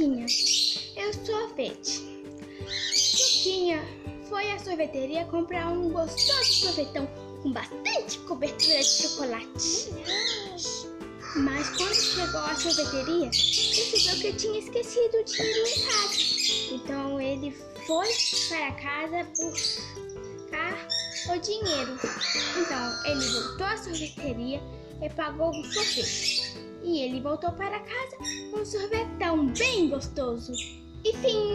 e o sorvete. Chiquinha foi à sorveteria comprar um gostoso sorvetão com bastante cobertura de chocolate. Mas quando chegou à sorveteria, percebeu que tinha esquecido o dinheiro em casa. Então ele foi para casa buscar o dinheiro. Então ele voltou à sorveteria e pagou o sorvete. E ele voltou para casa com um sorvetão bem gostoso. E fim!